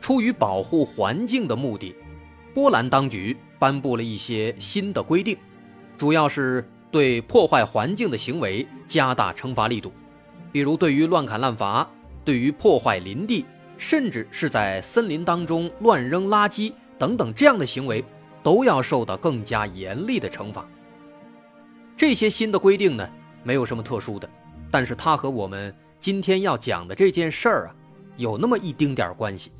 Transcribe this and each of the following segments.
出于保护环境的目的，波兰当局颁布了一些新的规定，主要是对破坏环境的行为加大惩罚力度，比如对于乱砍滥伐、对于破坏林地，甚至是在森林当中乱扔垃圾等等这样的行为，都要受到更加严厉的惩罚。这些新的规定呢，没有什么特殊的，但是它和我们今天要讲的这件事儿啊。有那么一丁点关系。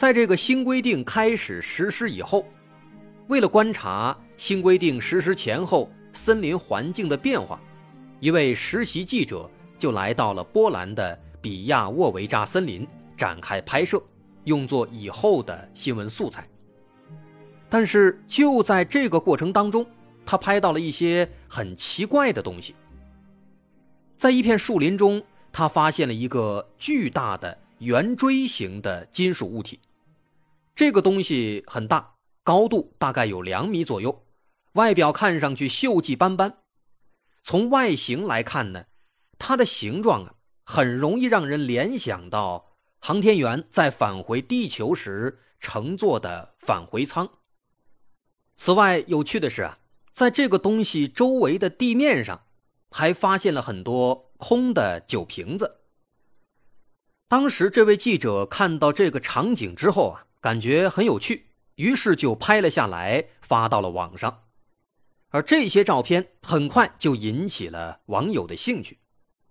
在这个新规定开始实施以后，为了观察新规定实施前后森林环境的变化，一位实习记者就来到了波兰的比亚沃维扎森林展开拍摄，用作以后的新闻素材。但是就在这个过程当中，他拍到了一些很奇怪的东西，在一片树林中。他发现了一个巨大的圆锥形的金属物体，这个东西很大，高度大概有两米左右，外表看上去锈迹斑斑。从外形来看呢，它的形状啊，很容易让人联想到航天员在返回地球时乘坐的返回舱。此外，有趣的是啊，在这个东西周围的地面上，还发现了很多。空的酒瓶子。当时这位记者看到这个场景之后啊，感觉很有趣，于是就拍了下来，发到了网上。而这些照片很快就引起了网友的兴趣。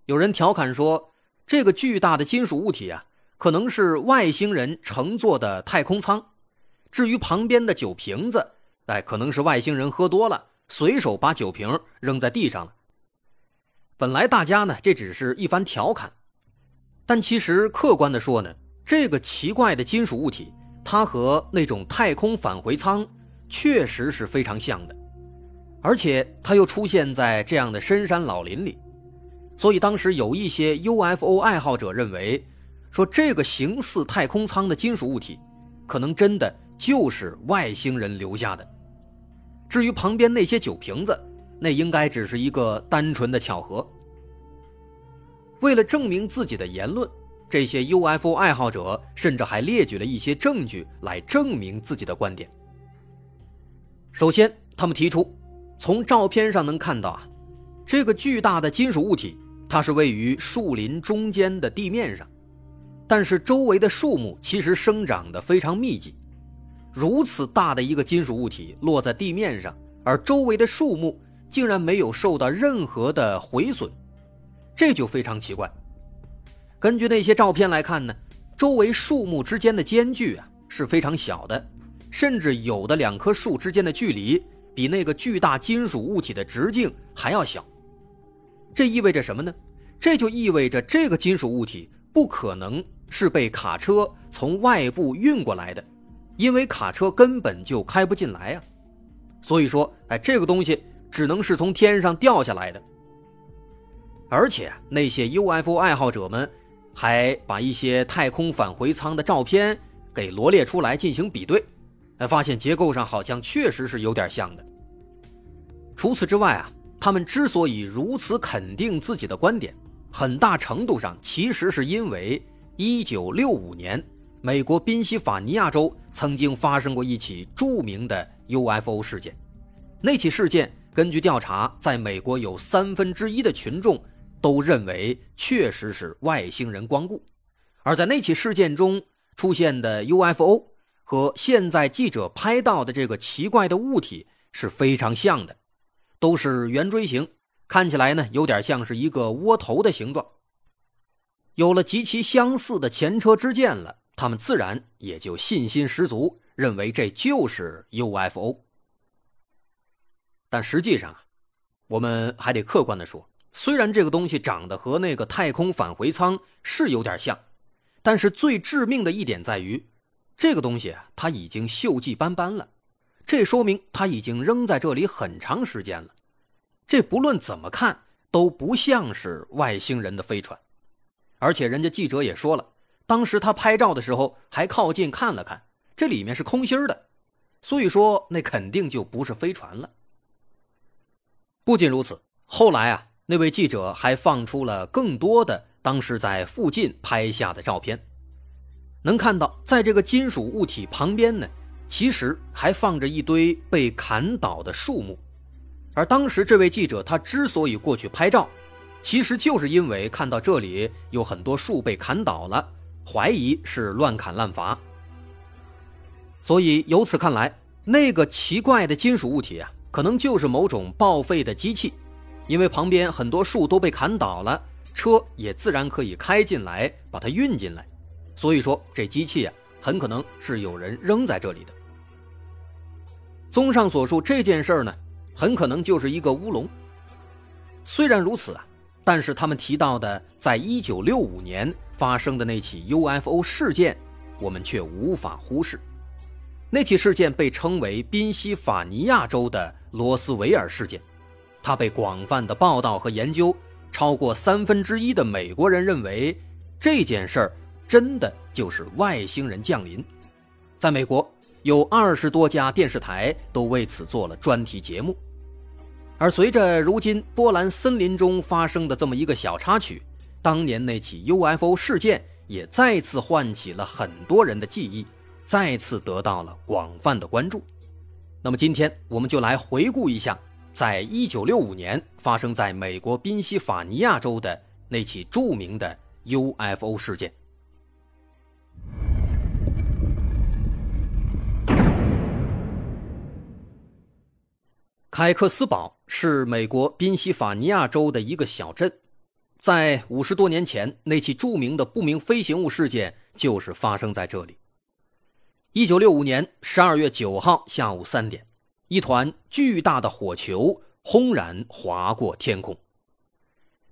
有人调侃说：“这个巨大的金属物体啊，可能是外星人乘坐的太空舱。至于旁边的酒瓶子，哎，可能是外星人喝多了，随手把酒瓶扔在地上了。”本来大家呢，这只是一番调侃，但其实客观的说呢，这个奇怪的金属物体，它和那种太空返回舱确实是非常像的，而且它又出现在这样的深山老林里，所以当时有一些 UFO 爱好者认为，说这个形似太空舱的金属物体，可能真的就是外星人留下的。至于旁边那些酒瓶子，那应该只是一个单纯的巧合。为了证明自己的言论，这些 UFO 爱好者甚至还列举了一些证据来证明自己的观点。首先，他们提出，从照片上能看到啊，这个巨大的金属物体，它是位于树林中间的地面上，但是周围的树木其实生长的非常密集。如此大的一个金属物体落在地面上，而周围的树木。竟然没有受到任何的毁损，这就非常奇怪。根据那些照片来看呢，周围树木之间的间距啊是非常小的，甚至有的两棵树之间的距离比那个巨大金属物体的直径还要小。这意味着什么呢？这就意味着这个金属物体不可能是被卡车从外部运过来的，因为卡车根本就开不进来啊。所以说，哎，这个东西。只能是从天上掉下来的，而且那些 UFO 爱好者们还把一些太空返回舱的照片给罗列出来进行比对，哎，发现结构上好像确实是有点像的。除此之外啊，他们之所以如此肯定自己的观点，很大程度上其实是因为1965年美国宾夕法尼亚州曾经发生过一起著名的 UFO 事件，那起事件。根据调查，在美国有三分之一的群众都认为确实是外星人光顾，而在那起事件中出现的 UFO 和现在记者拍到的这个奇怪的物体是非常像的，都是圆锥形，看起来呢有点像是一个窝头的形状。有了极其相似的前车之鉴了，他们自然也就信心十足，认为这就是 UFO。但实际上啊，我们还得客观的说，虽然这个东西长得和那个太空返回舱是有点像，但是最致命的一点在于，这个东西它已经锈迹斑斑了，这说明它已经扔在这里很长时间了。这不论怎么看都不像是外星人的飞船，而且人家记者也说了，当时他拍照的时候还靠近看了看，这里面是空心的，所以说那肯定就不是飞船了。不仅如此，后来啊，那位记者还放出了更多的当时在附近拍下的照片，能看到在这个金属物体旁边呢，其实还放着一堆被砍倒的树木，而当时这位记者他之所以过去拍照，其实就是因为看到这里有很多树被砍倒了，怀疑是乱砍滥伐，所以由此看来，那个奇怪的金属物体啊。可能就是某种报废的机器，因为旁边很多树都被砍倒了，车也自然可以开进来把它运进来，所以说这机器啊，很可能是有人扔在这里的。综上所述，这件事儿呢，很可能就是一个乌龙。虽然如此啊，但是他们提到的在1965年发生的那起 UFO 事件，我们却无法忽视。那起事件被称为宾夕法尼亚州的罗斯维尔事件，它被广泛的报道和研究，超过三分之一的美国人认为这件事儿真的就是外星人降临。在美国，有二十多家电视台都为此做了专题节目。而随着如今波兰森林中发生的这么一个小插曲，当年那起 UFO 事件也再次唤起了很多人的记忆。再次得到了广泛的关注。那么今天我们就来回顾一下，在一九六五年发生在美国宾夕法尼亚州的那起著名的 UFO 事件。凯克斯堡是美国宾夕法尼亚州的一个小镇，在五十多年前，那起著名的不明飞行物事件就是发生在这里。一九六五年十二月九号下午三点，一团巨大的火球轰然划过天空。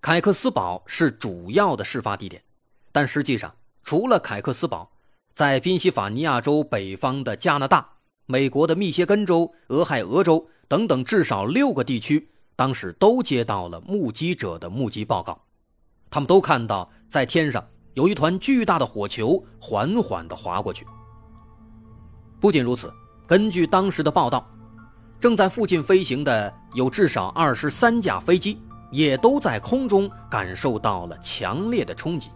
凯克斯堡是主要的事发地点，但实际上，除了凯克斯堡，在宾夕法尼亚州北方的加拿大、美国的密歇根州、俄亥俄州等等至少六个地区，当时都接到了目击者的目击报告，他们都看到在天上有一团巨大的火球缓缓地划过去。不仅如此，根据当时的报道，正在附近飞行的有至少二十三架飞机，也都在空中感受到了强烈的冲击。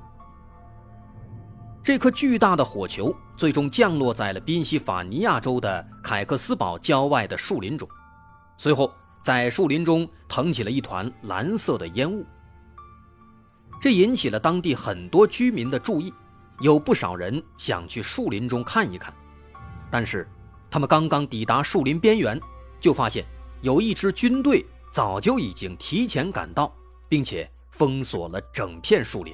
这颗巨大的火球最终降落在了宾夕法尼亚州的凯克斯堡郊外的树林中，随后在树林中腾起了一团蓝色的烟雾。这引起了当地很多居民的注意，有不少人想去树林中看一看。但是，他们刚刚抵达树林边缘，就发现有一支军队早就已经提前赶到，并且封锁了整片树林。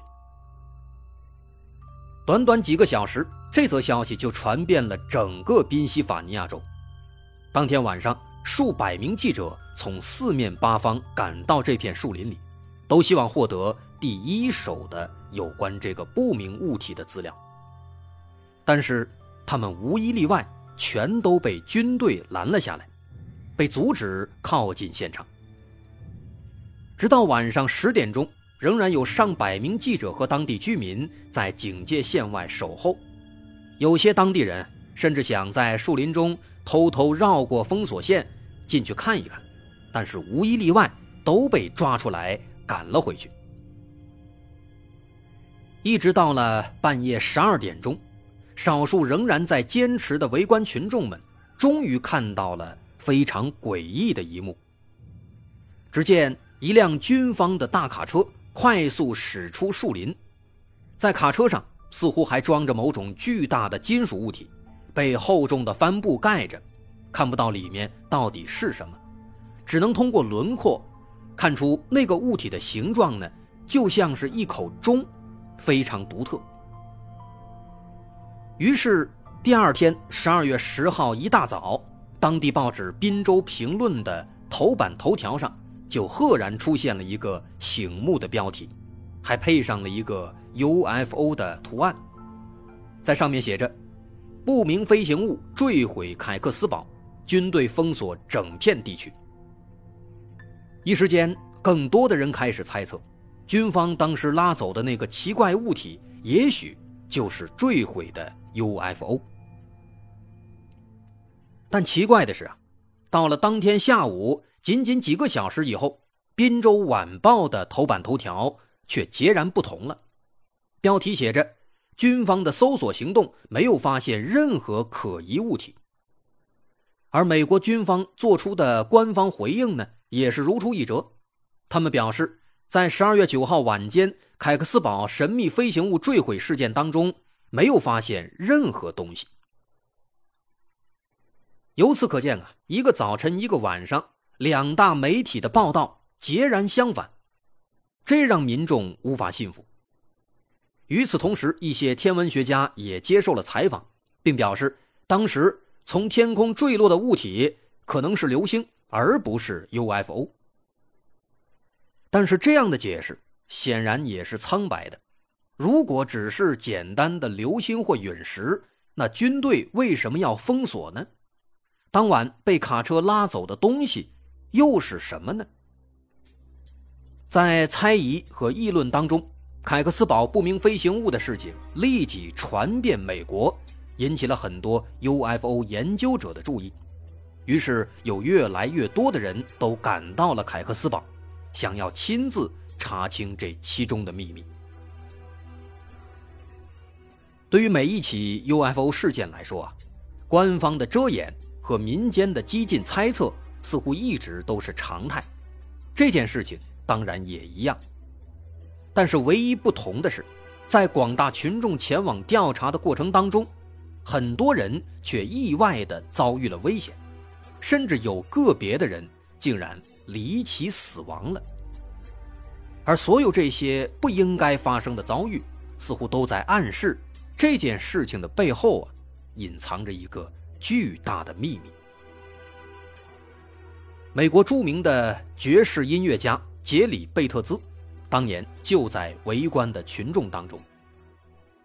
短短几个小时，这则消息就传遍了整个宾夕法尼亚州。当天晚上，数百名记者从四面八方赶到这片树林里，都希望获得第一手的有关这个不明物体的资料。但是，他们无一例外，全都被军队拦了下来，被阻止靠近现场。直到晚上十点钟，仍然有上百名记者和当地居民在警戒线外守候。有些当地人甚至想在树林中偷偷绕过封锁线进去看一看，但是无一例外都被抓出来赶了回去。一直到了半夜十二点钟。少数仍然在坚持的围观群众们，终于看到了非常诡异的一幕。只见一辆军方的大卡车快速驶出树林，在卡车上似乎还装着某种巨大的金属物体，被厚重的帆布盖着，看不到里面到底是什么，只能通过轮廓看出那个物体的形状呢，就像是一口钟，非常独特。于是，第二天十二月十号一大早，当地报纸《滨州评论》的头版头条上就赫然出现了一个醒目的标题，还配上了一个 UFO 的图案，在上面写着：“不明飞行物坠毁凯克斯堡，军队封锁整片地区。”一时间，更多的人开始猜测，军方当时拉走的那个奇怪物体，也许就是坠毁的 UFO。但奇怪的是啊，到了当天下午，仅仅几个小时以后，《滨州晚报》的头版头条却截然不同了，标题写着：“军方的搜索行动没有发现任何可疑物体。”而美国军方做出的官方回应呢，也是如出一辙，他们表示，在十二月九号晚间凯克斯堡神秘飞行物坠毁事件当中，没有发现任何东西。由此可见啊，一个早晨，一个晚上，两大媒体的报道截然相反，这让民众无法信服。与此同时，一些天文学家也接受了采访，并表示，当时从天空坠落的物体可能是流星，而不是 UFO。但是，这样的解释显然也是苍白的。如果只是简单的流星或陨石，那军队为什么要封锁呢？当晚被卡车拉走的东西又是什么呢？在猜疑和议论当中，凯克斯堡不明飞行物的事情立即传遍美国，引起了很多 UFO 研究者的注意。于是，有越来越多的人都赶到了凯克斯堡，想要亲自查清这其中的秘密。对于每一起 UFO 事件来说啊，官方的遮掩。和民间的激进猜测似乎一直都是常态，这件事情当然也一样。但是唯一不同的是，在广大群众前往调查的过程当中，很多人却意外地遭遇了危险，甚至有个别的人竟然离奇死亡了。而所有这些不应该发生的遭遇，似乎都在暗示这件事情的背后啊，隐藏着一个。巨大的秘密。美国著名的爵士音乐家杰里·贝特兹，当年就在围观的群众当中。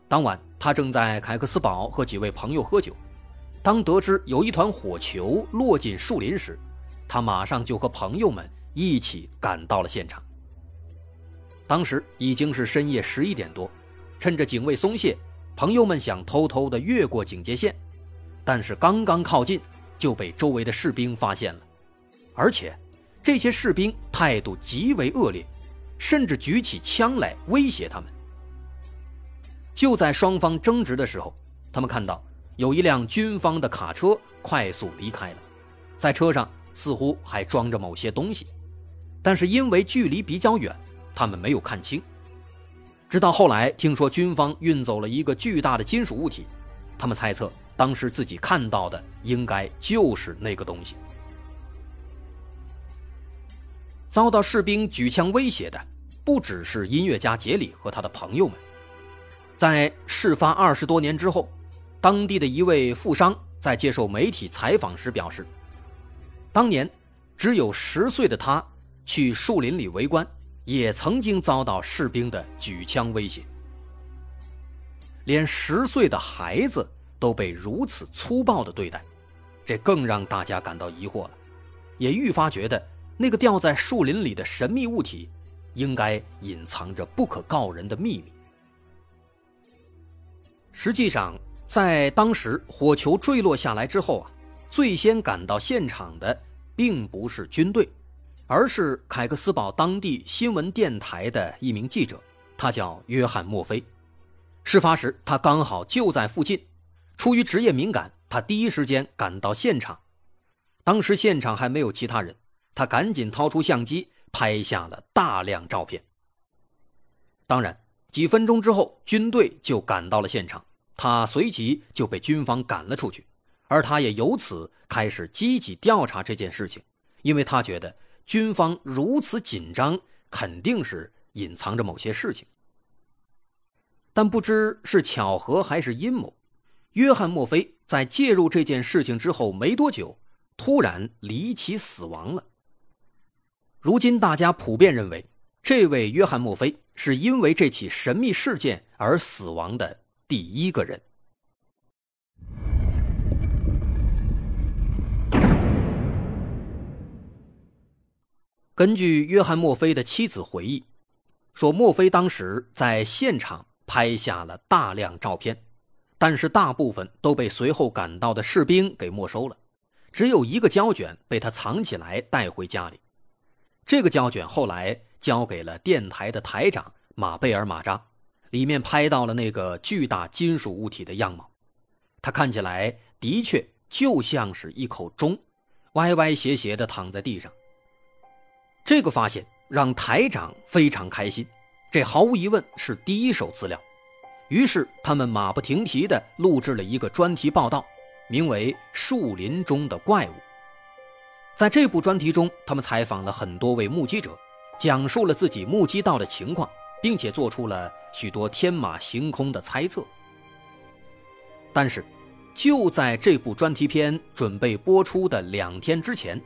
当晚，他正在凯克斯堡和几位朋友喝酒。当得知有一团火球落进树林时，他马上就和朋友们一起赶到了现场。当时已经是深夜十一点多，趁着警卫松懈，朋友们想偷偷的越过警戒线。但是刚刚靠近，就被周围的士兵发现了，而且这些士兵态度极为恶劣，甚至举起枪来威胁他们。就在双方争执的时候，他们看到有一辆军方的卡车快速离开了，在车上似乎还装着某些东西，但是因为距离比较远，他们没有看清。直到后来听说军方运走了一个巨大的金属物体，他们猜测。当时自己看到的应该就是那个东西。遭到士兵举枪威胁的不只是音乐家杰里和他的朋友们，在事发二十多年之后，当地的一位富商在接受媒体采访时表示，当年只有十岁的他去树林里围观，也曾经遭到士兵的举枪威胁，连十岁的孩子。都被如此粗暴的对待，这更让大家感到疑惑了，也愈发觉得那个掉在树林里的神秘物体，应该隐藏着不可告人的秘密。实际上，在当时火球坠落下来之后啊，最先赶到现场的并不是军队，而是凯克斯堡当地新闻电台的一名记者，他叫约翰·墨菲。事发时，他刚好就在附近。出于职业敏感，他第一时间赶到现场。当时现场还没有其他人，他赶紧掏出相机拍下了大量照片。当然，几分钟之后，军队就赶到了现场，他随即就被军方赶了出去，而他也由此开始积极调查这件事情，因为他觉得军方如此紧张，肯定是隐藏着某些事情。但不知是巧合还是阴谋。约翰墨菲在介入这件事情之后没多久突然离奇死亡了。如今大家普遍认为这位约翰墨菲是因为这起神秘事件而死亡的第一个人。根据约翰墨菲的妻子回忆说墨菲当时在现场拍下了大量照片。但是大部分都被随后赶到的士兵给没收了，只有一个胶卷被他藏起来带回家里。这个胶卷后来交给了电台的台长马贝尔·马扎，里面拍到了那个巨大金属物体的样貌，它看起来的确就像是一口钟，歪歪斜斜地躺在地上。这个发现让台长非常开心，这毫无疑问是第一手资料。于是他们马不停蹄地录制了一个专题报道，名为《树林中的怪物》。在这部专题中，他们采访了很多位目击者，讲述了自己目击到的情况，并且做出了许多天马行空的猜测。但是，就在这部专题片准备播出的两天之前。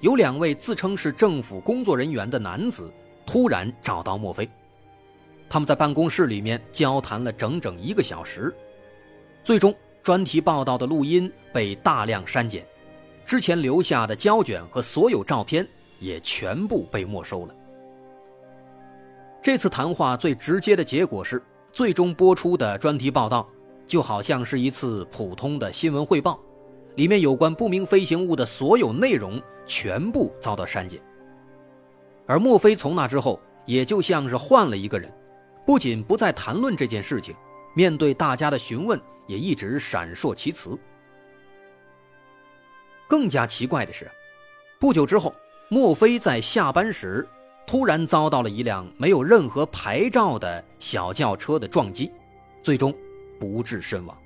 有两位自称是政府工作人员的男子突然找到墨菲，他们在办公室里面交谈了整整一个小时，最终专题报道的录音被大量删减，之前留下的胶卷和所有照片也全部被没收了。这次谈话最直接的结果是，最终播出的专题报道就好像是一次普通的新闻汇报。里面有关不明飞行物的所有内容全部遭到删减，而墨菲从那之后也就像是换了一个人，不仅不再谈论这件事情，面对大家的询问也一直闪烁其词。更加奇怪的是，不久之后，莫非在下班时突然遭到了一辆没有任何牌照的小轿车的撞击，最终不治身亡。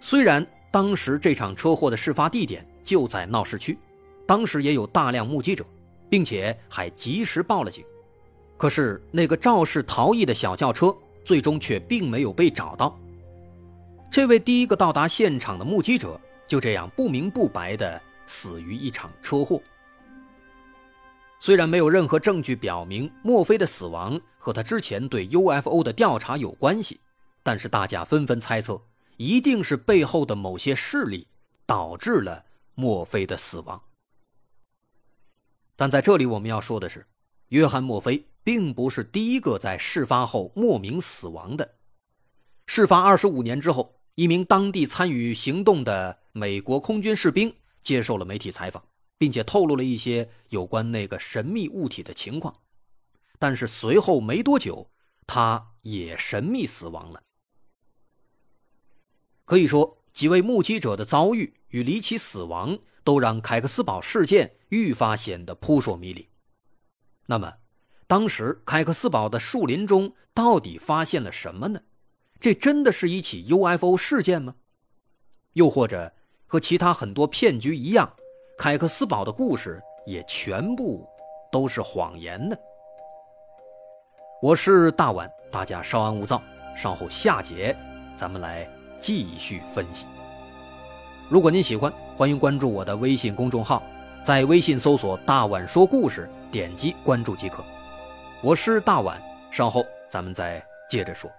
虽然。当时这场车祸的事发地点就在闹市区，当时也有大量目击者，并且还及时报了警。可是那个肇事逃逸的小轿车最终却并没有被找到。这位第一个到达现场的目击者就这样不明不白地死于一场车祸。虽然没有任何证据表明墨菲的死亡和他之前对 UFO 的调查有关系，但是大家纷纷猜测。一定是背后的某些势力导致了墨菲的死亡。但在这里我们要说的是，约翰·墨菲并不是第一个在事发后莫名死亡的。事发二十五年之后，一名当地参与行动的美国空军士兵接受了媒体采访，并且透露了一些有关那个神秘物体的情况。但是随后没多久，他也神秘死亡了。可以说，几位目击者的遭遇与离奇死亡，都让凯克斯堡事件愈发显得扑朔迷离。那么，当时凯克斯堡的树林中到底发现了什么呢？这真的是一起 UFO 事件吗？又或者，和其他很多骗局一样，凯克斯堡的故事也全部都是谎言呢？我是大碗，大家稍安勿躁，稍后下节咱们来。继续分析。如果您喜欢，欢迎关注我的微信公众号，在微信搜索“大碗说故事”，点击关注即可。我是大碗，稍后咱们再接着说。